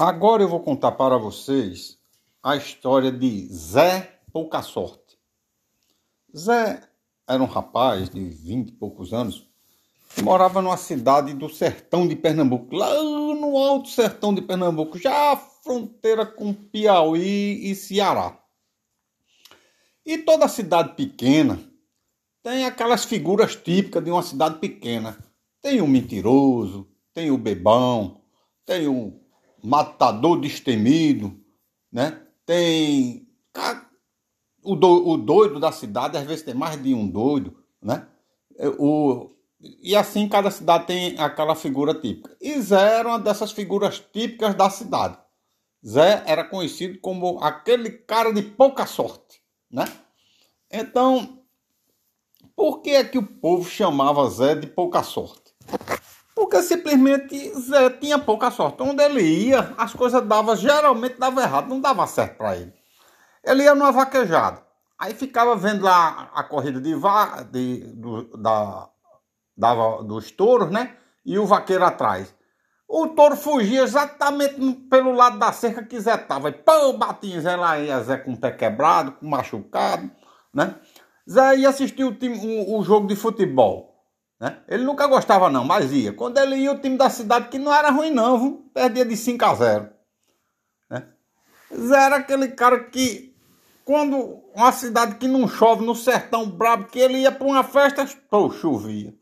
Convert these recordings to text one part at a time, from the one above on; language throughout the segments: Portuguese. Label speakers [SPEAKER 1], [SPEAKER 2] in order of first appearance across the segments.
[SPEAKER 1] Agora eu vou contar para vocês a história de Zé Pouca Sorte. Zé era um rapaz de vinte e poucos anos que morava numa cidade do sertão de Pernambuco, lá no alto sertão de Pernambuco, já fronteira com Piauí e Ceará. E toda cidade pequena tem aquelas figuras típicas de uma cidade pequena. Tem o mentiroso, tem o bebão, tem o matador destemido, né? Tem o, do, o doido da cidade, às vezes tem mais de um doido, né? O, e assim cada cidade tem aquela figura típica. E Zé era uma dessas figuras típicas da cidade. Zé era conhecido como aquele cara de pouca sorte, né? Então, por que é que o povo chamava Zé de pouca sorte? Porque simplesmente Zé tinha pouca sorte. Onde ele ia, as coisas davam, geralmente dava errado, não dava certo para ele. Ele ia numa vaquejada. Aí ficava vendo lá a corrida de, va de do, da, da, dos touros, né? E o vaqueiro atrás. O touro fugia exatamente pelo lado da cerca que Zé tava. E pão, batia Zé lá, ia Zé com o pé quebrado, com machucado, né? Zé ia assistir o, time, o, o jogo de futebol. Né? Ele nunca gostava não, mas ia. Quando ele ia, o time da cidade, que não era ruim não, viu? perdia de 5 a 0. Né? Zé era aquele cara que, quando uma cidade que não chove, no sertão brabo, que ele ia para uma festa, pô, chovia.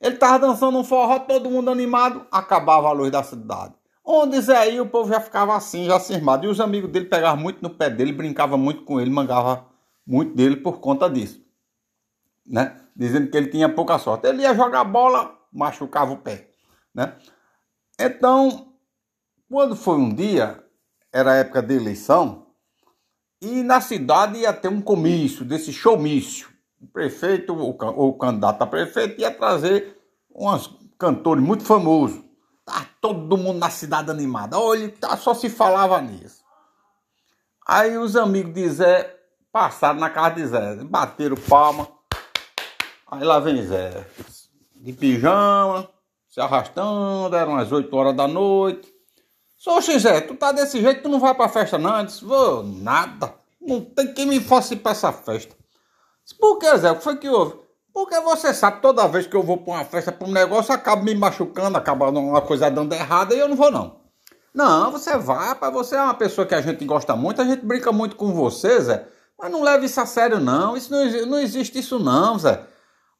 [SPEAKER 1] Ele tava dançando um forró, todo mundo animado, acabava a luz da cidade. Onde Zé ia, o povo já ficava assim, já cismado. E os amigos dele pegavam muito no pé dele, brincavam muito com ele, mangava muito dele por conta disso. Né? dizendo que ele tinha pouca sorte. Ele ia jogar bola, machucava o pé, né? Então, quando foi um dia, era época de eleição, e na cidade ia ter um comício, desse showmício. O prefeito, ou o candidato a prefeito, ia trazer uns cantores muito famosos. Tá todo mundo na cidade animado. Olha, tá, só se falava nisso. Aí os amigos de Zé passaram na casa de Zé, bateram palma. Aí lá vem Zé, de pijama, se arrastando, eram as 8 horas da noite. Sou Zé, tu tá desse jeito, tu não vai pra festa não? Eu disse, vou, nada, não tem quem me faça ir pra essa festa. Disse, Por que, Zé? O que foi que houve? Porque você sabe, toda vez que eu vou pra uma festa, pra um negócio, acaba me machucando, acaba uma coisa dando errada e eu não vou não. Não, você vai, para você é uma pessoa que a gente gosta muito, a gente brinca muito com você, Zé. Mas não leve isso a sério, não. Isso não, não existe isso, não, Zé.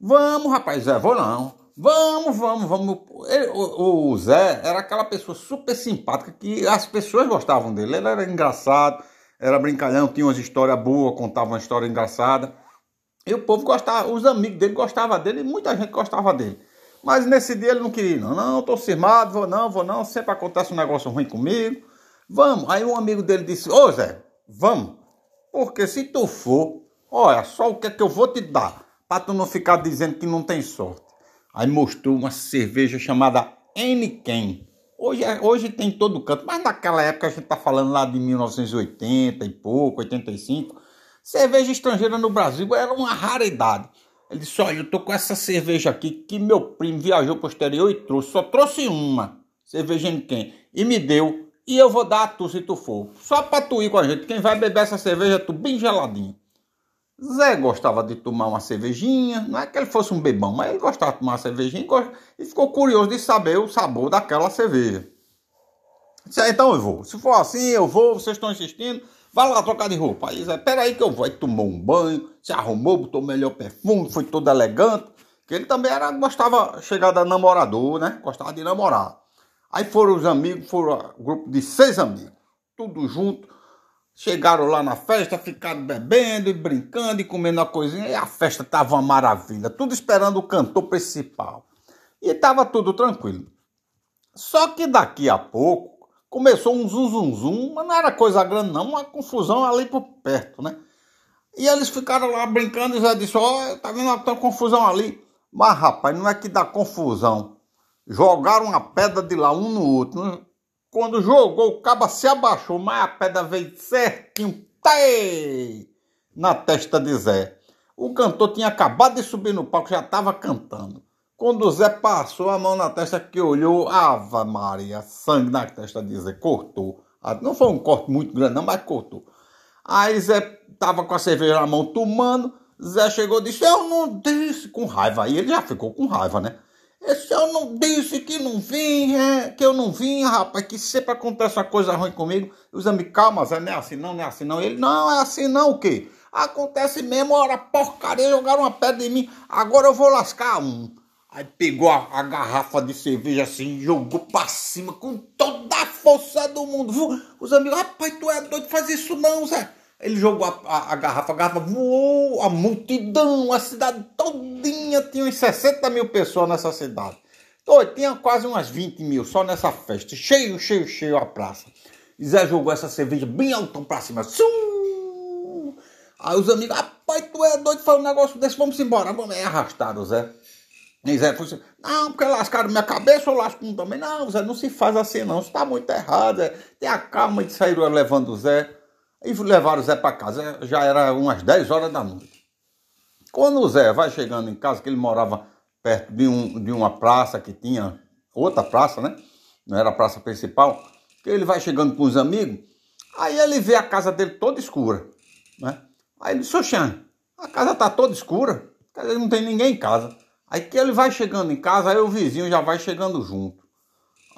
[SPEAKER 1] Vamos, rapaz, Zé, vou não. Vamos, vamos, vamos. Ele, o, o, Zé era aquela pessoa super simpática que as pessoas gostavam dele. Ele era engraçado, era brincalhão, tinha umas histórias boas, contava uma história engraçada. E o povo gostava, os amigos dele gostavam dele, e muita gente gostava dele. Mas nesse dia ele não queria, não. Não, tô cismado, vou não, vou não. Sempre acontece um negócio ruim comigo. Vamos. Aí um amigo dele disse: Ô Zé, vamos. Porque se tu for, olha, só o que é que eu vou te dar para tu não ficar dizendo que não tem sorte. Aí mostrou uma cerveja chamada Eniken. Hoje, é, hoje tem todo canto, mas naquela época a gente tá falando lá de 1980 e pouco, 85. Cerveja estrangeira no Brasil era uma raridade. Ele disse: Olha, eu tô com essa cerveja aqui que meu primo viajou pro exterior e trouxe. Só trouxe uma, cerveja Eniken, e me deu. E eu vou dar a tu se tu for. Só pra tu ir com a gente. Quem vai beber essa cerveja é tu bem geladinho. Zé gostava de tomar uma cervejinha, não é que ele fosse um bebão, mas ele gostava de tomar uma cervejinha e ficou curioso de saber o sabor daquela cerveja. Disse, ah, então eu vou. Se for assim, eu vou, vocês estão insistindo, vai lá trocar de roupa. Aí Zé, peraí que eu vou. Aí tomou um banho, se arrumou, botou o melhor perfume, foi todo elegante. Que ele também era, gostava, chegar da namorador, né? Gostava de namorar. Aí foram os amigos, foram um grupo de seis amigos, tudo junto Chegaram lá na festa, ficaram bebendo e brincando e comendo a coisinha. E a festa estava uma maravilha. Tudo esperando o cantor principal. E estava tudo tranquilo. Só que daqui a pouco começou um zum zum zum, mas não era coisa grande não, uma confusão ali por perto, né? E eles ficaram lá brincando e já disse, ó, oh, tá vendo uma confusão ali? Mas rapaz, não é que dá confusão. Jogaram uma pedra de lá um no outro. Quando jogou, o caba se abaixou, mas a pedra veio certinho, tei, na testa de Zé. O cantor tinha acabado de subir no palco, já estava cantando. Quando o Zé passou a mão na testa que olhou, Ava Maria, sangue na testa de Zé, cortou. Ah, não foi um corte muito grande, não, mas cortou. Aí Zé tava com a cerveja na mão tomando. Zé chegou e disse: Eu não disse com raiva. Aí ele já ficou com raiva, né? Esse eu não disse que não vinha, que eu não vinha, rapaz, que sempre acontece uma coisa ruim comigo. Os amigos, calma, Zé, não é assim não, não é assim não. Ele, não, é assim não, o quê? Acontece mesmo, ora, porcaria, jogaram uma pedra em mim, agora eu vou lascar um. Aí pegou a, a, garrafa de cerveja assim, jogou pra cima com toda a força do mundo. Os amigos, rapaz, tu é doido, faz isso não, Zé. Ele jogou a, a, a, garrafa, a garrafa voou, a multidão, a cidade todinha, tinha uns 60 mil pessoas nessa cidade. Então, tinha quase umas 20 mil só nessa festa, cheio, cheio, cheio a praça. E Zé jogou essa cerveja bem altão pra cima. Sum! Aí os amigos, rapaz, tu é doido, faz um negócio desse, vamos embora. Vamos, é arrastar o Zé. E Zé falou assim, não, porque lascaram minha cabeça, eu lasco também. Não, Zé, não se faz assim não, isso tá muito errado, Zé. Tenha calma e saíram levando o Zé. E levaram o Zé para casa, já era umas 10 horas da noite. Quando o Zé vai chegando em casa, que ele morava perto de, um, de uma praça que tinha, outra praça, né? Não era a praça principal, que ele vai chegando com os amigos, aí ele vê a casa dele toda escura, né? Aí ele disse, Oxan, a casa tá toda escura, não tem ninguém em casa. Aí que ele vai chegando em casa, aí o vizinho já vai chegando junto.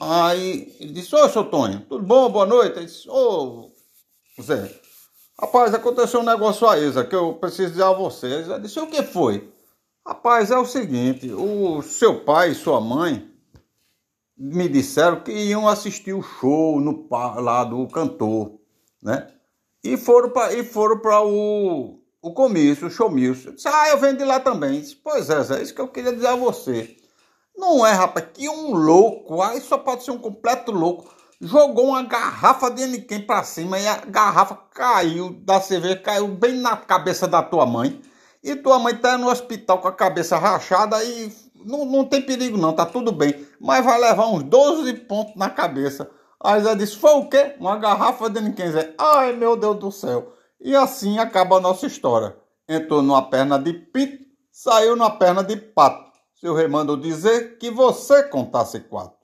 [SPEAKER 1] Aí ele disse, ô, seu Tonho, tudo bom? Boa noite. Ele disse, ô, Zé, rapaz, aconteceu um negócio aí, Zé, que eu preciso dizer a você. Zé disse, o que foi? Rapaz, é o seguinte, o seu pai e sua mãe me disseram que iam assistir o show no, lá do cantor, né? E foram para o o comício, o showmício. Disse, ah, eu venho de lá também. Disse, pois é, Zé, isso que eu queria dizer a você. Não é, rapaz, que um louco, aí só pode ser um completo louco, jogou uma garrafa de Aniquim pra cima e a garrafa caiu da cerveja, caiu bem na cabeça da tua mãe. E tua mãe tá no hospital com a cabeça rachada e não, não tem perigo não, tá tudo bem. Mas vai levar uns 12 pontos na cabeça. Aí Zé disse, foi o quê? Uma garrafa de Aniquim, Zé. Ai, meu Deus do céu. E assim acaba a nossa história. Entrou numa perna de pito, saiu numa perna de pato. Seu rei mandou dizer que você contasse quatro.